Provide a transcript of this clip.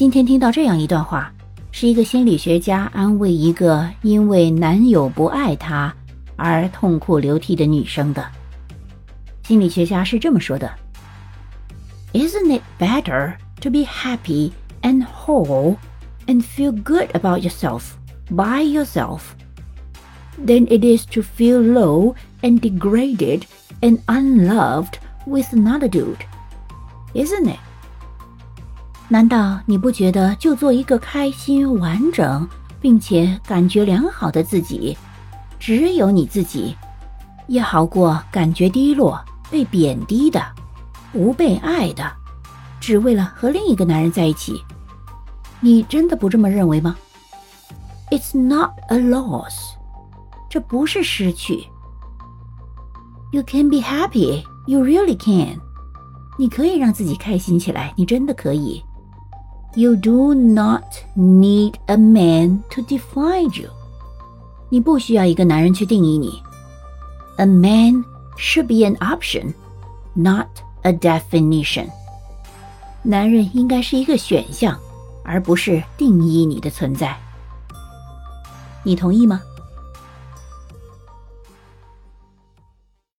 今天听到这样一段话，是一个心理学家安慰一个因为男友不爱她而痛哭流涕的女生的。心理学家是这么说的：“Isn't it better to be happy and whole and feel good about yourself by yourself than it is to feel low and degraded and unloved with another dude? Isn't it?” 难道你不觉得就做一个开心、完整并且感觉良好的自己，只有你自己，也好过感觉低落、被贬低的、不被爱的，只为了和另一个男人在一起？你真的不这么认为吗？It's not a loss，这不是失去。You can be happy, you really can。你可以让自己开心起来，你真的可以。You do not need a man to define you。你不需要一个男人去定义你。A man should be an option, not a definition。男人应该是一个选项，而不是定义你的存在。你同意吗？